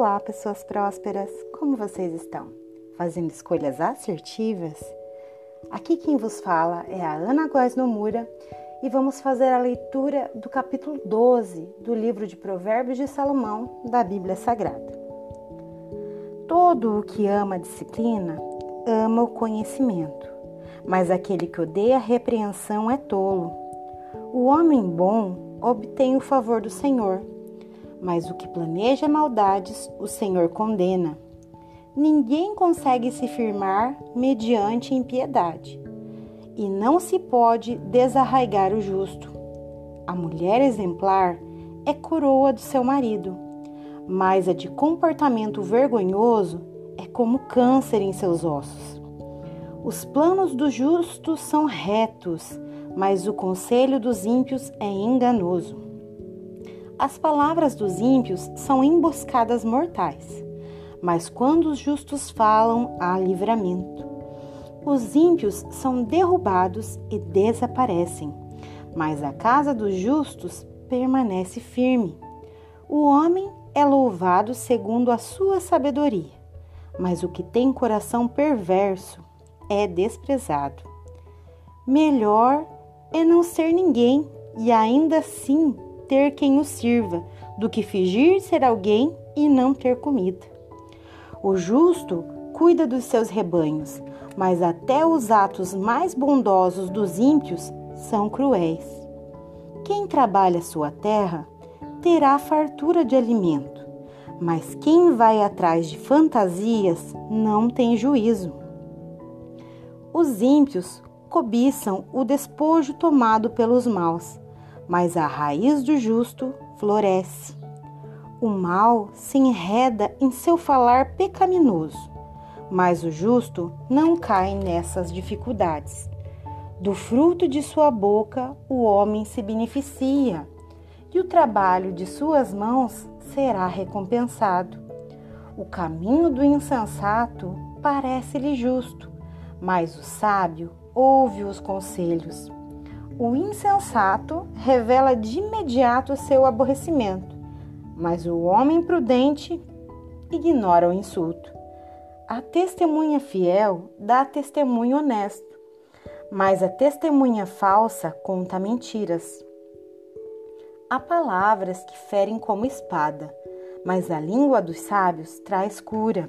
Olá, pessoas prósperas, como vocês estão? Fazendo escolhas assertivas? Aqui quem vos fala é a Ana Góes Nomura e vamos fazer a leitura do capítulo 12 do livro de Provérbios de Salomão da Bíblia Sagrada. Todo o que ama a disciplina ama o conhecimento, mas aquele que odeia a repreensão é tolo. O homem bom obtém o favor do Senhor mas o que planeja maldades, o Senhor condena. Ninguém consegue se firmar mediante impiedade, e não se pode desarraigar o justo. A mulher exemplar é coroa do seu marido, mas a de comportamento vergonhoso é como câncer em seus ossos. Os planos do justo são retos, mas o conselho dos ímpios é enganoso. As palavras dos ímpios são emboscadas mortais, mas quando os justos falam, há livramento. Os ímpios são derrubados e desaparecem, mas a casa dos justos permanece firme. O homem é louvado segundo a sua sabedoria, mas o que tem coração perverso é desprezado. Melhor é não ser ninguém e ainda assim ter quem o sirva, do que fingir ser alguém e não ter comida. O justo cuida dos seus rebanhos, mas até os atos mais bondosos dos ímpios são cruéis. Quem trabalha sua terra terá fartura de alimento, mas quem vai atrás de fantasias não tem juízo. Os ímpios cobiçam o despojo tomado pelos maus, mas a raiz do justo floresce. O mal se enreda em seu falar pecaminoso, mas o justo não cai nessas dificuldades. Do fruto de sua boca o homem se beneficia, e o trabalho de suas mãos será recompensado. O caminho do insensato parece-lhe justo, mas o sábio ouve os conselhos. O insensato revela de imediato seu aborrecimento, mas o homem prudente ignora o insulto. A testemunha fiel dá testemunho honesto, mas a testemunha falsa conta mentiras. Há palavras que ferem como espada, mas a língua dos sábios traz cura.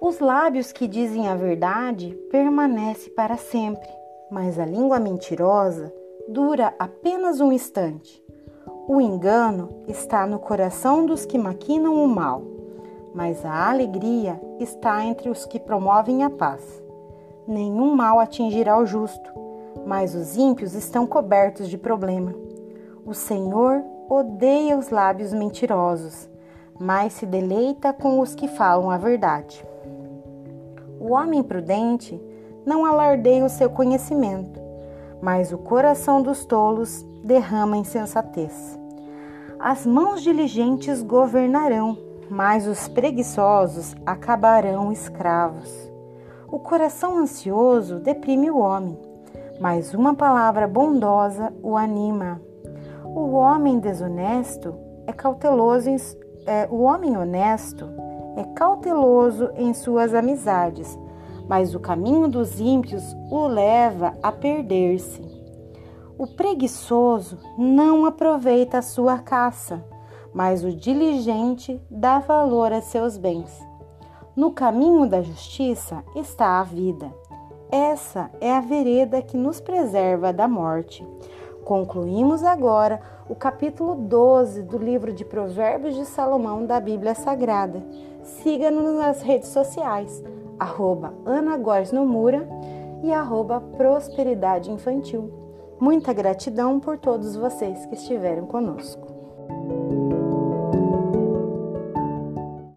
Os lábios que dizem a verdade permanecem para sempre mas a língua mentirosa dura apenas um instante. O engano está no coração dos que maquinam o mal, mas a alegria está entre os que promovem a paz. Nenhum mal atingirá o justo, mas os ímpios estão cobertos de problema. O Senhor odeia os lábios mentirosos, mas se deleita com os que falam a verdade. O homem prudente não alardeia o seu conhecimento, mas o coração dos tolos derrama insensatez. As mãos diligentes governarão, mas os preguiçosos acabarão escravos. O coração ansioso deprime o homem, mas uma palavra bondosa o anima. O homem desonesto é cauteloso, em, é, o homem honesto é cauteloso em suas amizades, mas o caminho dos ímpios o leva a perder-se. O preguiçoso não aproveita a sua caça, mas o diligente dá valor a seus bens. No caminho da justiça está a vida. Essa é a vereda que nos preserva da morte. Concluímos agora o capítulo 12 do livro de Provérbios de Salomão da Bíblia Sagrada. Siga-nos nas redes sociais arroba e arroba Prosperidade Infantil. Muita gratidão por todos vocês que estiveram conosco.